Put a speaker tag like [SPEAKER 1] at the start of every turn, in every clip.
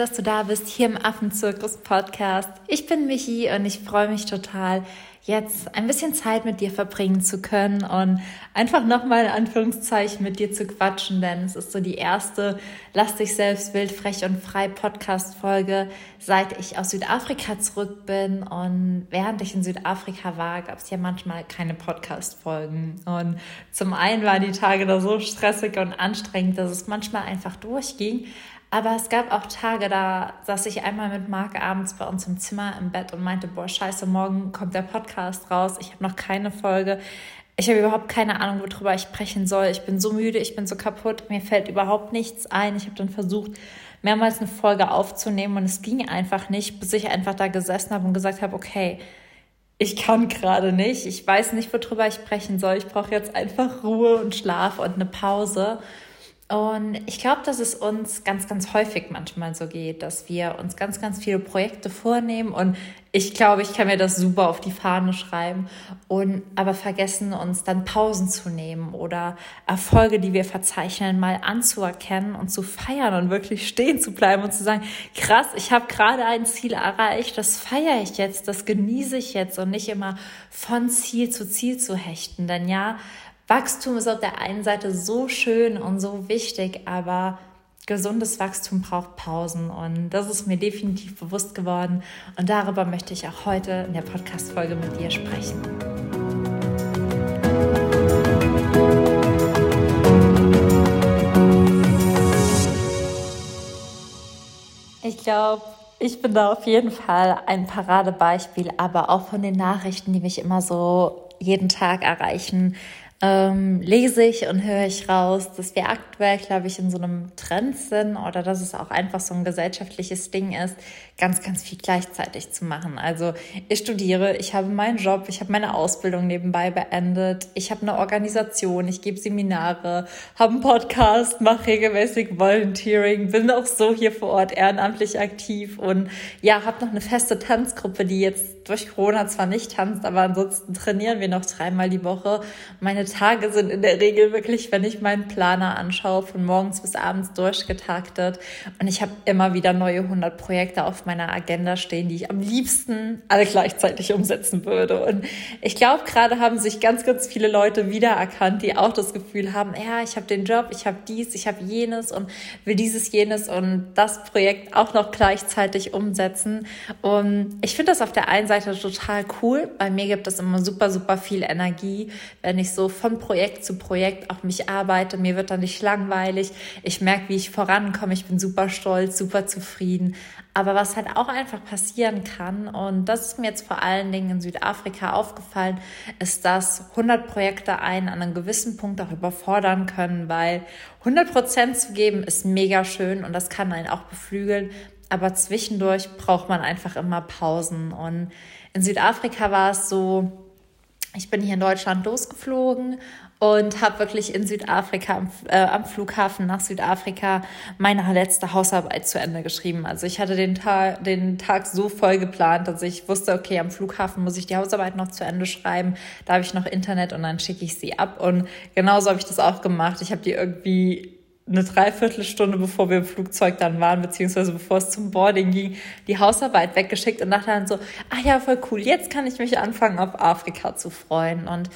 [SPEAKER 1] dass du da bist hier im Affenzirkus Podcast. Ich bin Michi und ich freue mich total, jetzt ein bisschen Zeit mit dir verbringen zu können und einfach nochmal in Anführungszeichen mit dir zu quatschen, denn es ist so die erste Lass dich selbst wild, frech und frei Podcast Folge, seit ich aus Südafrika zurück bin und während ich in Südafrika war, gab es ja manchmal keine Podcast Folgen und zum einen waren die Tage da so stressig und anstrengend, dass es manchmal einfach durchging, aber es gab auch Tage, da saß ich einmal mit Marc abends bei uns im Zimmer im Bett und meinte, boah, scheiße, morgen kommt der Podcast raus. Ich habe noch keine Folge. Ich habe überhaupt keine Ahnung, worüber ich sprechen soll. Ich bin so müde, ich bin so kaputt. Mir fällt überhaupt nichts ein. Ich habe dann versucht, mehrmals eine Folge aufzunehmen und es ging einfach nicht, bis ich einfach da gesessen habe und gesagt habe, okay, ich kann gerade nicht. Ich weiß nicht, worüber ich sprechen soll. Ich brauche jetzt einfach Ruhe und Schlaf und eine Pause. Und ich glaube, dass es uns ganz, ganz häufig manchmal so geht, dass wir uns ganz, ganz viele Projekte vornehmen und ich glaube, ich kann mir das super auf die Fahne schreiben und aber vergessen, uns dann Pausen zu nehmen oder Erfolge, die wir verzeichnen, mal anzuerkennen und zu feiern und wirklich stehen zu bleiben und zu sagen, krass, ich habe gerade ein Ziel erreicht, das feiere ich jetzt, das genieße ich jetzt und nicht immer von Ziel zu Ziel zu hechten. Denn ja, Wachstum ist auf der einen Seite so schön und so wichtig, aber gesundes Wachstum braucht Pausen und das ist mir definitiv bewusst geworden und darüber möchte ich auch heute in der Podcast-Folge mit dir sprechen. Ich glaube, ich bin da auf jeden Fall ein Paradebeispiel, aber auch von den Nachrichten, die mich immer so jeden Tag erreichen, ähm, lese ich und höre ich raus, dass wir aktuell, glaube ich, in so einem Trend sind oder dass es auch einfach so ein gesellschaftliches Ding ist, ganz, ganz viel gleichzeitig zu machen. Also ich studiere, ich habe meinen Job, ich habe meine Ausbildung nebenbei beendet, ich habe eine Organisation, ich gebe Seminare, habe einen Podcast, mache regelmäßig Volunteering, bin auch so hier vor Ort ehrenamtlich aktiv und ja, habe noch eine feste Tanzgruppe, die jetzt durch Corona zwar nicht tanzt, aber ansonsten trainieren wir noch dreimal die Woche. Meine Tage sind in der Regel wirklich, wenn ich meinen Planer anschaue, von morgens bis abends durchgetaktet. Und ich habe immer wieder neue 100 Projekte auf meiner Agenda stehen, die ich am liebsten alle gleichzeitig umsetzen würde. Und ich glaube, gerade haben sich ganz, ganz viele Leute wiedererkannt, die auch das Gefühl haben, ja, ich habe den Job, ich habe dies, ich habe jenes und will dieses, jenes und das Projekt auch noch gleichzeitig umsetzen. Und ich finde das auf der einen Seite total cool. Bei mir gibt es immer super, super viel Energie, wenn ich so von Projekt zu Projekt auch mich arbeite. Mir wird dann nicht langweilig. Ich merke, wie ich vorankomme. Ich bin super stolz, super zufrieden. Aber was halt auch einfach passieren kann, und das ist mir jetzt vor allen Dingen in Südafrika aufgefallen, ist, dass 100 Projekte einen an einem gewissen Punkt auch überfordern können, weil 100 Prozent zu geben ist mega schön und das kann einen auch beflügeln. Aber zwischendurch braucht man einfach immer Pausen. Und in Südafrika war es so, ich bin hier in Deutschland losgeflogen und habe wirklich in Südafrika am, äh, am, Flughafen nach Südafrika meine letzte Hausarbeit zu Ende geschrieben. Also ich hatte den Tag, den Tag so voll geplant, dass ich wusste, okay, am Flughafen muss ich die Hausarbeit noch zu Ende schreiben. Da habe ich noch Internet und dann schicke ich sie ab. Und genauso habe ich das auch gemacht. Ich habe die irgendwie eine Dreiviertelstunde, bevor wir im Flugzeug dann waren, beziehungsweise bevor es zum Boarding ging, die Hausarbeit weggeschickt und dachte dann so, ah ja, voll cool, jetzt kann ich mich anfangen, auf Afrika zu freuen. Und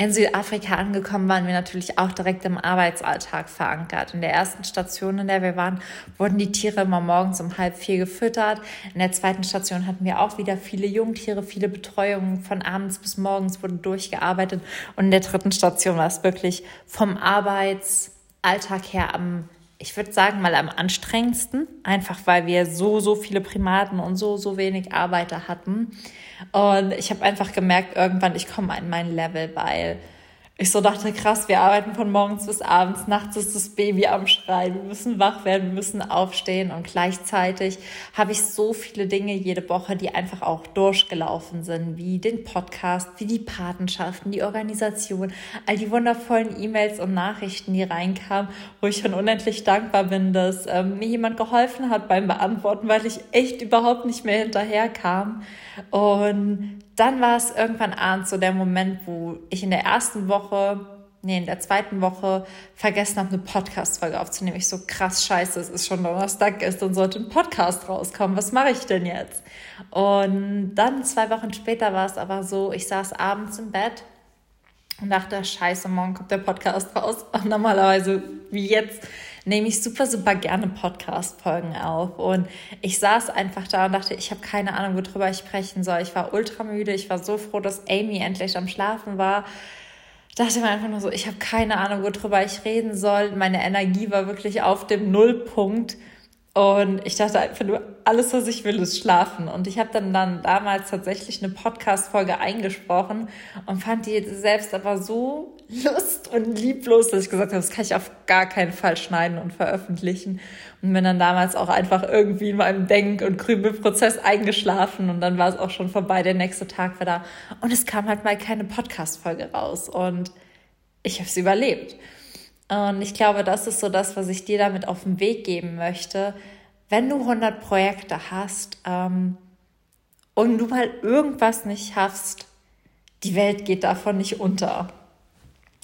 [SPEAKER 1] in Südafrika angekommen waren wir natürlich auch direkt im Arbeitsalltag verankert. In der ersten Station, in der wir waren, wurden die Tiere immer morgens um halb vier gefüttert. In der zweiten Station hatten wir auch wieder viele Jungtiere, viele Betreuungen von abends bis morgens wurde durchgearbeitet. Und in der dritten Station war es wirklich vom Arbeits Alltag her am, ich würde sagen, mal am anstrengendsten, einfach weil wir so, so viele Primaten und so, so wenig Arbeiter hatten. Und ich habe einfach gemerkt, irgendwann, ich komme an mein Level, weil ich so dachte, krass, wir arbeiten von morgens bis abends, nachts ist das Baby am Schreien, wir müssen wach werden, wir müssen aufstehen. Und gleichzeitig habe ich so viele Dinge jede Woche, die einfach auch durchgelaufen sind, wie den Podcast, wie die Patenschaften, die Organisation, all die wundervollen E-Mails und Nachrichten, die reinkamen, wo ich schon unendlich dankbar bin, dass ähm, mir jemand geholfen hat beim Beantworten, weil ich echt überhaupt nicht mehr hinterherkam. Und dann war es irgendwann abends so der Moment, wo ich in der ersten Woche nee, in der zweiten Woche vergessen habe, eine Podcast-Folge aufzunehmen. Ich so, krass, scheiße, es ist schon Donnerstag, ist dann sollte ein Podcast rauskommen. Was mache ich denn jetzt? Und dann zwei Wochen später war es aber so, ich saß abends im Bett und dachte, scheiße, morgen kommt der Podcast raus. Und normalerweise, wie jetzt, nehme ich super, super gerne Podcast-Folgen auf. Und ich saß einfach da und dachte, ich habe keine Ahnung, worüber ich sprechen soll. Ich war ultra müde. Ich war so froh, dass Amy endlich am Schlafen war. Dachte mir einfach nur so, ich habe keine Ahnung, worüber ich reden soll. Meine Energie war wirklich auf dem Nullpunkt. Und ich dachte einfach nur, alles, was ich will, ist schlafen. Und ich habe dann, dann damals tatsächlich eine Podcast-Folge eingesprochen und fand die selbst aber so lust und lieblos, dass ich gesagt habe, das kann ich auf gar keinen Fall schneiden und veröffentlichen. Und bin dann damals auch einfach irgendwie in meinem Denk- und Krümelprozess eingeschlafen und dann war es auch schon vorbei. Der nächste Tag war da und es kam halt mal keine Podcast-Folge raus und ich habe es überlebt. Und ich glaube, das ist so das, was ich dir damit auf den Weg geben möchte. Wenn du 100 Projekte hast ähm, und du mal irgendwas nicht hast, die Welt geht davon nicht unter.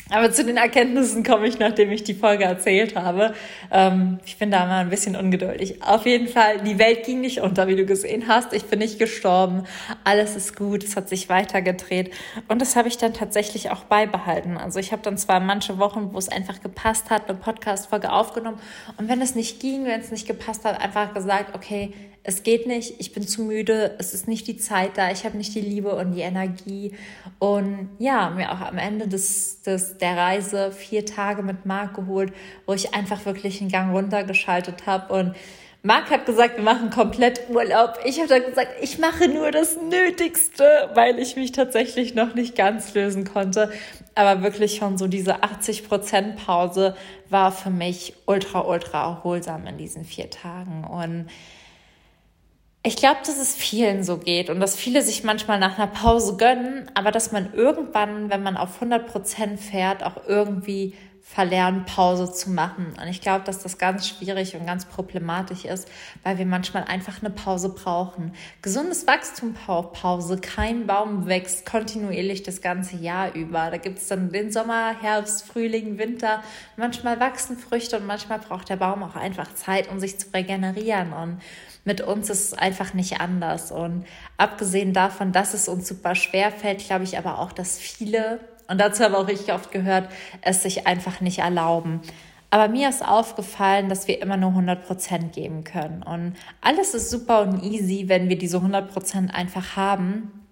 [SPEAKER 1] Aber zu den Erkenntnissen komme ich, nachdem ich die Folge erzählt habe. Ähm, ich bin da mal ein bisschen ungeduldig. Auf jeden Fall, die Welt ging nicht unter, wie du gesehen hast. Ich bin nicht gestorben. Alles ist gut. Es hat sich weitergedreht. Und das habe ich dann tatsächlich auch beibehalten. Also ich habe dann zwar manche Wochen, wo es einfach gepasst hat, eine Podcast-Folge aufgenommen. Und wenn es nicht ging, wenn es nicht gepasst hat, einfach gesagt, okay, es geht nicht, ich bin zu müde, es ist nicht die Zeit da, ich habe nicht die Liebe und die Energie. Und ja, mir auch am Ende des, des, der Reise vier Tage mit Marc geholt, wo ich einfach wirklich einen Gang runtergeschaltet habe. Und Marc hat gesagt, wir machen komplett Urlaub. Ich habe dann gesagt, ich mache nur das Nötigste, weil ich mich tatsächlich noch nicht ganz lösen konnte. Aber wirklich schon so diese 80% Pause war für mich ultra, ultra erholsam in diesen vier Tagen. Und ich glaube, dass es vielen so geht und dass viele sich manchmal nach einer Pause gönnen, aber dass man irgendwann, wenn man auf 100 Prozent fährt, auch irgendwie verlernt, Pause zu machen. Und ich glaube, dass das ganz schwierig und ganz problematisch ist, weil wir manchmal einfach eine Pause brauchen. Gesundes Wachstum braucht Pause. Kein Baum wächst kontinuierlich das ganze Jahr über. Da gibt es dann den Sommer, Herbst, Frühling, Winter. Manchmal wachsen Früchte und manchmal braucht der Baum auch einfach Zeit, um sich zu regenerieren. Und mit uns ist es einfach nicht anders. Und abgesehen davon, dass es uns super schwer fällt, glaube ich aber auch, dass viele, und dazu habe auch ich oft gehört, es sich einfach nicht erlauben. Aber mir ist aufgefallen, dass wir immer nur 100 Prozent geben können. Und alles ist super und easy, wenn wir diese 100 Prozent einfach haben.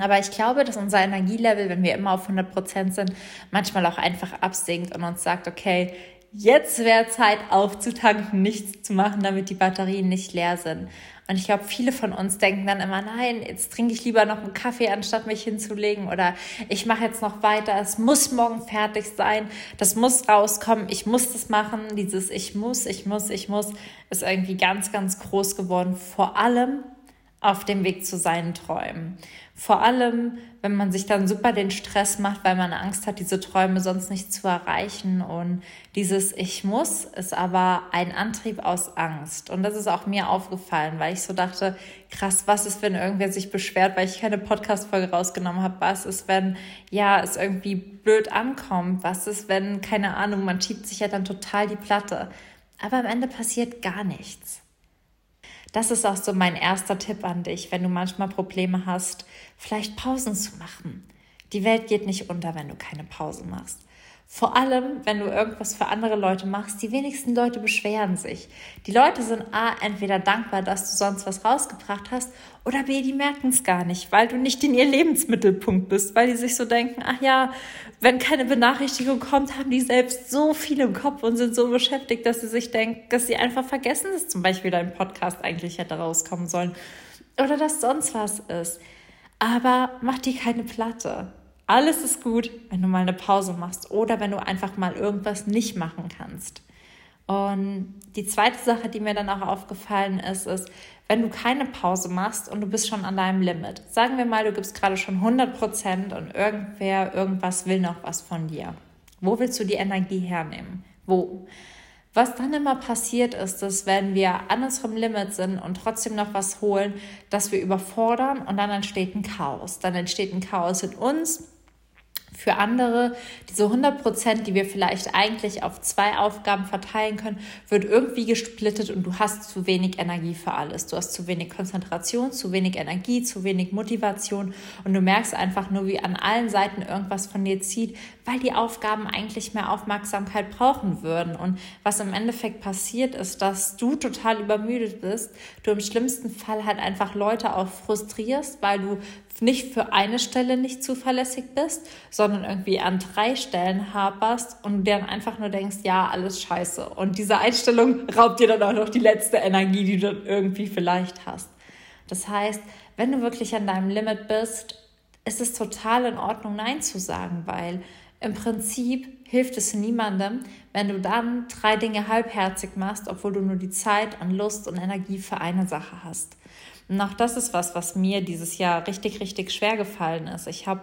[SPEAKER 1] Aber ich glaube, dass unser Energielevel, wenn wir immer auf 100 Prozent sind, manchmal auch einfach absinkt und uns sagt, okay, jetzt wäre Zeit aufzutanken, nichts zu machen, damit die Batterien nicht leer sind. Und ich glaube, viele von uns denken dann immer, nein, jetzt trinke ich lieber noch einen Kaffee, anstatt mich hinzulegen. Oder ich mache jetzt noch weiter, es muss morgen fertig sein, das muss rauskommen, ich muss das machen. Dieses Ich muss, ich muss, ich muss ist irgendwie ganz, ganz groß geworden. Vor allem auf dem Weg zu seinen Träumen. Vor allem, wenn man sich dann super den Stress macht, weil man Angst hat, diese Träume sonst nicht zu erreichen. Und dieses Ich muss ist aber ein Antrieb aus Angst. Und das ist auch mir aufgefallen, weil ich so dachte, krass, was ist, wenn irgendwer sich beschwert, weil ich keine Podcast-Folge rausgenommen habe? Was ist, wenn, ja, es irgendwie blöd ankommt? Was ist, wenn, keine Ahnung, man schiebt sich ja dann total die Platte. Aber am Ende passiert gar nichts. Das ist auch so mein erster Tipp an dich, wenn du manchmal Probleme hast, vielleicht Pausen zu machen. Die Welt geht nicht unter, wenn du keine Pause machst. Vor allem, wenn du irgendwas für andere Leute machst, die wenigsten Leute beschweren sich. Die Leute sind A, entweder dankbar, dass du sonst was rausgebracht hast, oder B, die merken es gar nicht, weil du nicht in ihr Lebensmittelpunkt bist, weil die sich so denken, ach ja, wenn keine Benachrichtigung kommt, haben die selbst so viel im Kopf und sind so beschäftigt, dass sie sich denken, dass sie einfach vergessen, dass zum Beispiel dein Podcast eigentlich hätte rauskommen sollen oder dass sonst was ist. Aber mach dir keine Platte. Alles ist gut, wenn du mal eine Pause machst oder wenn du einfach mal irgendwas nicht machen kannst. Und die zweite Sache, die mir dann auch aufgefallen ist, ist, wenn du keine Pause machst und du bist schon an deinem Limit. Sagen wir mal, du gibst gerade schon 100 Prozent und irgendwer, irgendwas will noch was von dir. Wo willst du die Energie hernehmen? Wo? Was dann immer passiert ist, dass wenn wir an unserem Limit sind und trotzdem noch was holen, dass wir überfordern und dann entsteht ein Chaos. Dann entsteht ein Chaos in uns, Für andere, diese 100 Prozent, die wir vielleicht eigentlich auf zwei Aufgaben verteilen können, wird irgendwie gesplittet und du hast zu wenig Energie für alles. Du hast zu wenig Konzentration, zu wenig Energie, zu wenig Motivation und du merkst einfach nur, wie an allen Seiten irgendwas von dir zieht, weil die Aufgaben eigentlich mehr Aufmerksamkeit brauchen würden. Und was im Endeffekt passiert ist, dass du total übermüdet bist, du im schlimmsten Fall halt einfach Leute auch frustrierst, weil du nicht für eine Stelle nicht zuverlässig bist, sondern irgendwie an drei Stellen haperst und dann einfach nur denkst, ja, alles scheiße. Und diese Einstellung raubt dir dann auch noch die letzte Energie, die du dann irgendwie vielleicht hast. Das heißt, wenn du wirklich an deinem Limit bist, ist es total in Ordnung, Nein zu sagen, weil im Prinzip hilft es niemandem, wenn du dann drei Dinge halbherzig machst, obwohl du nur die Zeit und Lust und Energie für eine Sache hast. Und auch das ist was, was mir dieses Jahr richtig, richtig schwer gefallen ist. Ich habe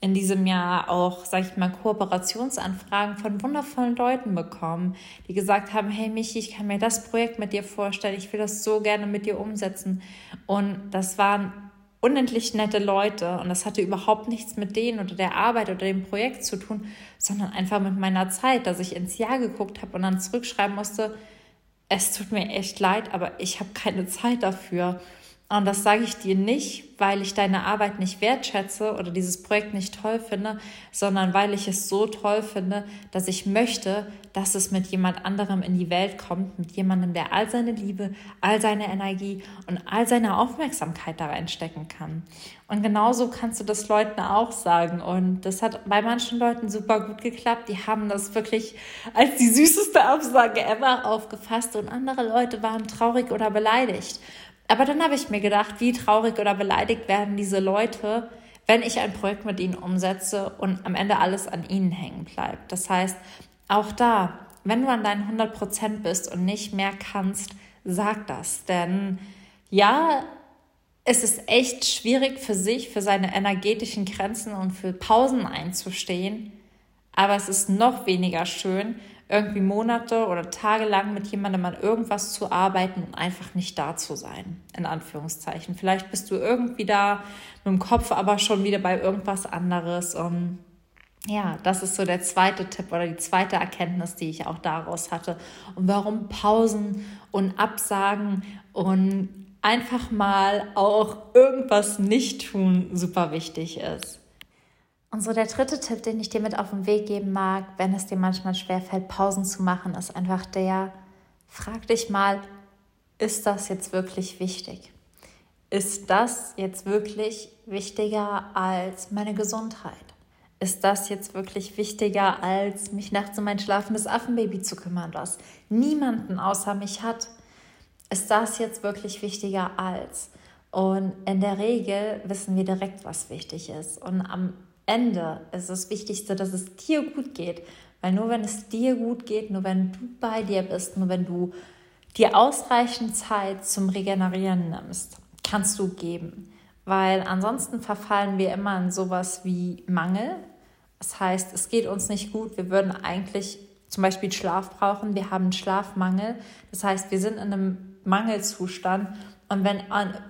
[SPEAKER 1] in diesem Jahr auch, sage ich mal, Kooperationsanfragen von wundervollen Leuten bekommen, die gesagt haben, hey Michi, ich kann mir das Projekt mit dir vorstellen, ich will das so gerne mit dir umsetzen. Und das waren unendlich nette Leute und das hatte überhaupt nichts mit denen oder der Arbeit oder dem Projekt zu tun, sondern einfach mit meiner Zeit, dass ich ins Jahr geguckt habe und dann zurückschreiben musste, es tut mir echt leid, aber ich habe keine Zeit dafür. Und das sage ich dir nicht, weil ich deine Arbeit nicht wertschätze oder dieses Projekt nicht toll finde, sondern weil ich es so toll finde, dass ich möchte, dass es mit jemand anderem in die Welt kommt, mit jemandem, der all seine Liebe, all seine Energie und all seine Aufmerksamkeit da reinstecken kann. Und genauso kannst du das Leuten auch sagen. Und das hat bei manchen Leuten super gut geklappt. Die haben das wirklich als die süßeste Absage ever aufgefasst und andere Leute waren traurig oder beleidigt. Aber dann habe ich mir gedacht, wie traurig oder beleidigt werden diese Leute, wenn ich ein Projekt mit ihnen umsetze und am Ende alles an ihnen hängen bleibt. Das heißt, auch da, wenn du an deinen 100 Prozent bist und nicht mehr kannst, sag das. Denn ja, es ist echt schwierig für sich, für seine energetischen Grenzen und für Pausen einzustehen. Aber es ist noch weniger schön, irgendwie Monate oder Tage lang mit jemandem an irgendwas zu arbeiten und einfach nicht da zu sein, in Anführungszeichen. Vielleicht bist du irgendwie da mit dem Kopf aber schon wieder bei irgendwas anderes. Und ja, das ist so der zweite Tipp oder die zweite Erkenntnis, die ich auch daraus hatte. Und warum Pausen und Absagen und einfach mal auch irgendwas nicht tun super wichtig ist. Und so der dritte Tipp, den ich dir mit auf den Weg geben mag, wenn es dir manchmal schwerfällt, Pausen zu machen, ist einfach der, frag dich mal, ist das jetzt wirklich wichtig? Ist das jetzt wirklich wichtiger als meine Gesundheit? Ist das jetzt wirklich wichtiger, als mich nachts um mein schlafendes Affenbaby zu kümmern, was niemanden außer mich hat? Ist das jetzt wirklich wichtiger als? Und in der Regel wissen wir direkt, was wichtig ist. Und am Ende ist das Wichtigste, dass es dir gut geht. Weil nur wenn es dir gut geht, nur wenn du bei dir bist, nur wenn du dir ausreichend Zeit zum Regenerieren nimmst, kannst du geben. Weil ansonsten verfallen wir immer in sowas wie Mangel. Das heißt, es geht uns nicht gut. Wir würden eigentlich zum Beispiel Schlaf brauchen. Wir haben Schlafmangel. Das heißt, wir sind in einem Mangelzustand und wenn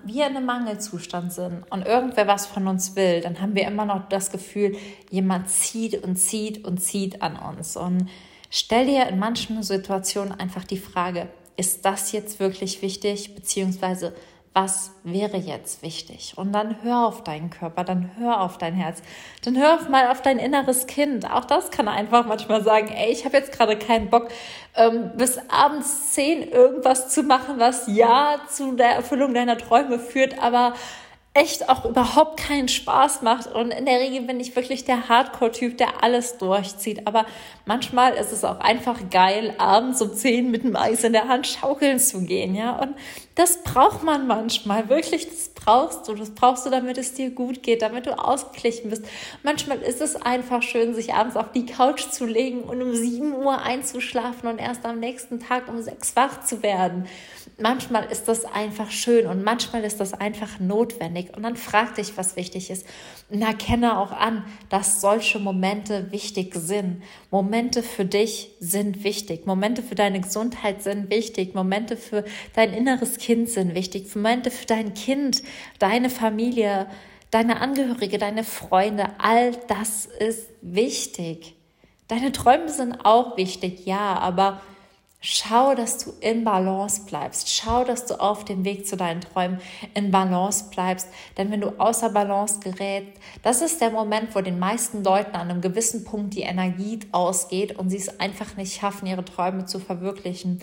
[SPEAKER 1] wir in einem Mangelzustand sind und irgendwer was von uns will, dann haben wir immer noch das Gefühl, jemand zieht und zieht und zieht an uns. Und stell dir in manchen Situationen einfach die Frage, ist das jetzt wirklich wichtig, beziehungsweise was wäre jetzt wichtig? Und dann hör auf deinen Körper, dann hör auf dein Herz, dann hör auf mal auf dein inneres Kind. Auch das kann einfach manchmal sagen, ey, ich habe jetzt gerade keinen Bock, ähm, bis abends zehn irgendwas zu machen, was ja zu der Erfüllung deiner Träume führt, aber echt auch überhaupt keinen Spaß macht. Und in der Regel bin ich wirklich der Hardcore-Typ, der alles durchzieht. Aber manchmal ist es auch einfach geil, abends um zehn mit dem Eis in der Hand schaukeln zu gehen, ja. Und das braucht man manchmal. Wirklich, das brauchst du. Das brauchst du, damit es dir gut geht, damit du ausgeglichen bist. Manchmal ist es einfach schön, sich abends auf die Couch zu legen und um sieben Uhr einzuschlafen und erst am nächsten Tag um sechs wach zu werden manchmal ist das einfach schön und manchmal ist das einfach notwendig. Und dann frag dich, was wichtig ist. Und erkenne auch an, dass solche Momente wichtig sind. Momente für dich sind wichtig. Momente für deine Gesundheit sind wichtig. Momente für dein inneres Kind sind wichtig. Momente für dein Kind, deine Familie deine Angehörige, deine Freunde, all das ist wichtig. Deine Träume sind auch wichtig, ja, aber Schau, dass du in Balance bleibst. Schau, dass du auf dem Weg zu deinen Träumen in Balance bleibst. Denn wenn du außer Balance gerätst, das ist der Moment, wo den meisten Leuten an einem gewissen Punkt die Energie ausgeht und sie es einfach nicht schaffen, ihre Träume zu verwirklichen,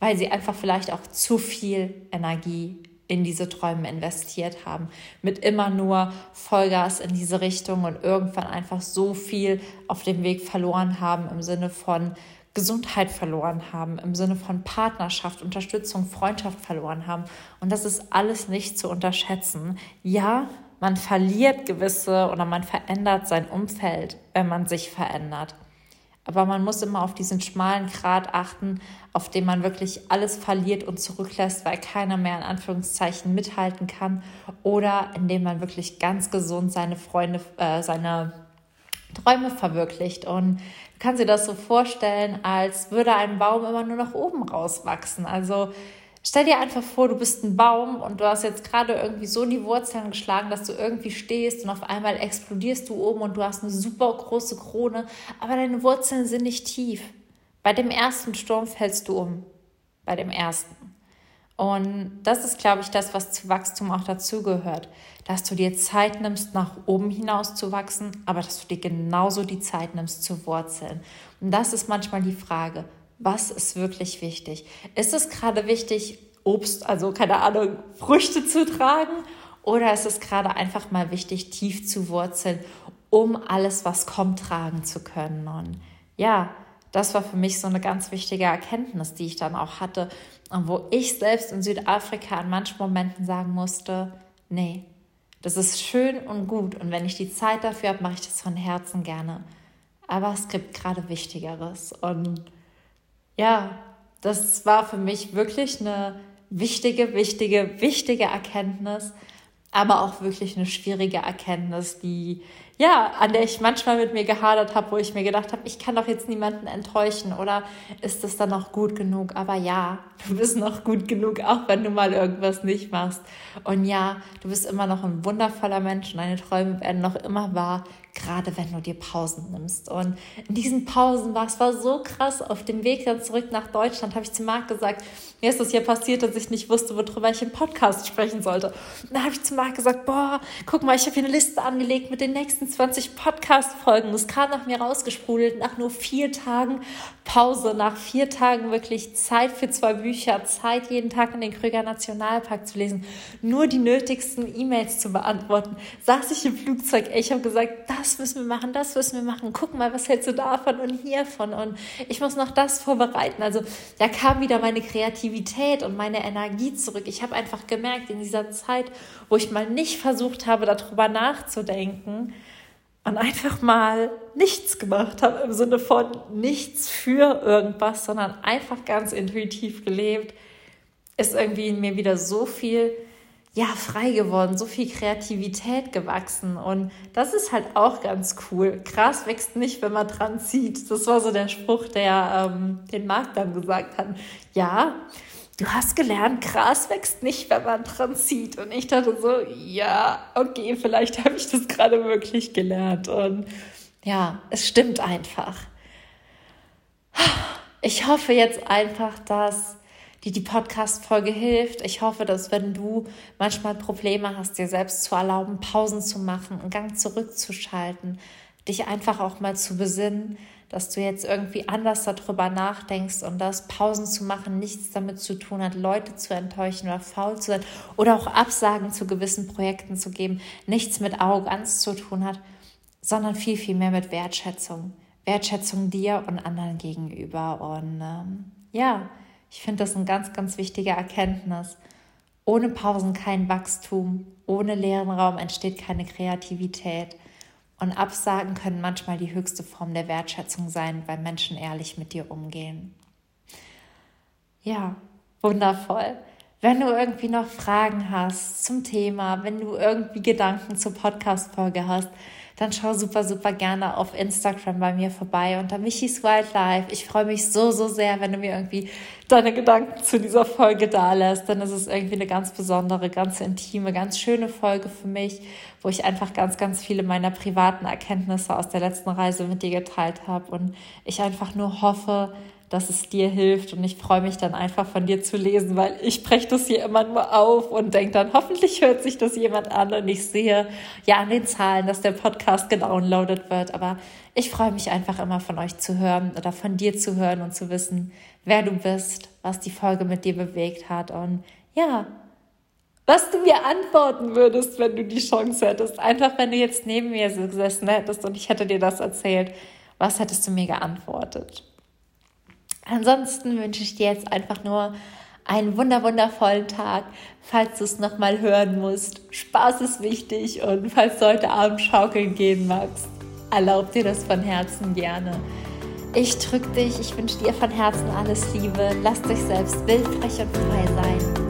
[SPEAKER 1] weil sie einfach vielleicht auch zu viel Energie in diese Träume investiert haben, mit immer nur Vollgas in diese Richtung und irgendwann einfach so viel auf dem Weg verloren haben im Sinne von Gesundheit verloren haben, im Sinne von Partnerschaft, Unterstützung, Freundschaft verloren haben. Und das ist alles nicht zu unterschätzen. Ja, man verliert gewisse oder man verändert sein Umfeld, wenn man sich verändert. Aber man muss immer auf diesen schmalen Grat achten, auf dem man wirklich alles verliert und zurücklässt, weil keiner mehr in Anführungszeichen mithalten kann. Oder indem man wirklich ganz gesund seine Freunde, äh, seine Träume verwirklicht. Und kann sie das so vorstellen, als würde ein Baum immer nur nach oben rauswachsen. Also stell dir einfach vor, du bist ein Baum und du hast jetzt gerade irgendwie so die Wurzeln geschlagen, dass du irgendwie stehst und auf einmal explodierst du oben und du hast eine super große Krone, aber deine Wurzeln sind nicht tief. Bei dem ersten Sturm fällst du um. Bei dem ersten. Und das ist, glaube ich, das, was zu Wachstum auch dazugehört. Dass du dir Zeit nimmst, nach oben hinaus zu wachsen, aber dass du dir genauso die Zeit nimmst zu wurzeln. Und das ist manchmal die Frage, was ist wirklich wichtig? Ist es gerade wichtig, Obst, also keine Ahnung, Früchte zu tragen? Oder ist es gerade einfach mal wichtig, tief zu wurzeln, um alles, was kommt, tragen zu können? Und ja, das war für mich so eine ganz wichtige Erkenntnis, die ich dann auch hatte und wo ich selbst in Südafrika an manchen Momenten sagen musste, nee, das ist schön und gut und wenn ich die Zeit dafür habe, mache ich das von Herzen gerne. Aber es gibt gerade Wichtigeres und ja, das war für mich wirklich eine wichtige, wichtige, wichtige Erkenntnis, aber auch wirklich eine schwierige Erkenntnis, die ja, an der ich manchmal mit mir gehadert habe, wo ich mir gedacht habe, ich kann doch jetzt niemanden enttäuschen oder ist das dann noch gut genug? Aber ja, du bist noch gut genug, auch wenn du mal irgendwas nicht machst. Und ja, du bist immer noch ein wundervoller Mensch und deine Träume werden noch immer wahr, gerade wenn du dir Pausen nimmst. Und in diesen Pausen war es war so krass. Auf dem Weg dann zurück nach Deutschland habe ich zu Marc gesagt, mir ist das hier passiert, dass ich nicht wusste, worüber ich im Podcast sprechen sollte. Und da habe ich zu Marc gesagt, boah, guck mal, ich habe hier eine Liste angelegt mit den nächsten 20 Podcast-Folgen. Das kam nach mir rausgesprudelt nach nur vier Tagen Pause, nach vier Tagen wirklich Zeit für zwei Bücher, Zeit jeden Tag in den Krüger Nationalpark zu lesen, nur die nötigsten E-Mails zu beantworten. Saß ich im Flugzeug, ich habe gesagt, das müssen wir machen, das müssen wir machen. Guck mal, was hältst du davon und hiervon und ich muss noch das vorbereiten. Also da kam wieder meine Kreativität und meine Energie zurück. Ich habe einfach gemerkt in dieser Zeit, wo ich mal nicht versucht habe, darüber nachzudenken, und einfach mal nichts gemacht habe im Sinne von nichts für irgendwas, sondern einfach ganz intuitiv gelebt, ist irgendwie in mir wieder so viel ja frei geworden, so viel Kreativität gewachsen und das ist halt auch ganz cool. Gras wächst nicht, wenn man dran zieht. Das war so der Spruch, der ähm, den Marc dann gesagt hat. Ja, du hast gelernt, Gras wächst nicht, wenn man dran zieht. Und ich dachte so, ja, okay, vielleicht habe ich das gerade wirklich gelernt. Und ja, es stimmt einfach. Ich hoffe jetzt einfach, dass dir die Podcast-Folge hilft. Ich hoffe, dass wenn du manchmal Probleme hast, dir selbst zu erlauben, Pausen zu machen, einen Gang zurückzuschalten, dich einfach auch mal zu besinnen, dass du jetzt irgendwie anders darüber nachdenkst und dass Pausen zu machen nichts damit zu tun hat, Leute zu enttäuschen oder faul zu sein oder auch Absagen zu gewissen Projekten zu geben, nichts mit Arroganz zu tun hat, sondern viel, viel mehr mit Wertschätzung. Wertschätzung dir und anderen gegenüber. Und ähm, ja, ich finde das eine ganz, ganz wichtige Erkenntnis. Ohne Pausen kein Wachstum, ohne leeren Raum entsteht keine Kreativität. Und Absagen können manchmal die höchste Form der Wertschätzung sein, weil Menschen ehrlich mit dir umgehen. Ja, wundervoll. Wenn du irgendwie noch Fragen hast zum Thema, wenn du irgendwie Gedanken zur Podcast-Folge hast, dann schau super, super gerne auf Instagram bei mir vorbei unter Michis Wildlife. Ich freue mich so, so sehr, wenn du mir irgendwie deine Gedanken zu dieser Folge da lässt. Denn es ist irgendwie eine ganz besondere, ganz intime, ganz schöne Folge für mich, wo ich einfach ganz, ganz viele meiner privaten Erkenntnisse aus der letzten Reise mit dir geteilt habe. Und ich einfach nur hoffe, dass es dir hilft. Und ich freue mich dann einfach von dir zu lesen, weil ich breche das hier immer nur auf und denke dann, hoffentlich hört sich das jemand an und ich sehe ja an den Zahlen, dass der Podcast gedownloadet wird. Aber ich freue mich einfach immer von euch zu hören oder von dir zu hören und zu wissen, wer du bist, was die Folge mit dir bewegt hat und ja, was du mir antworten würdest, wenn du die Chance hättest. Einfach, wenn du jetzt neben mir gesessen hättest und ich hätte dir das erzählt, was hättest du mir geantwortet? Ansonsten wünsche ich dir jetzt einfach nur einen wunder wundervollen Tag. Falls du es nochmal hören musst, Spaß ist wichtig und falls du heute Abend schaukeln gehen magst, erlaub dir das von Herzen gerne. Ich drücke dich, ich wünsche dir von Herzen alles Liebe. Lass dich selbst wild, frech und frei sein.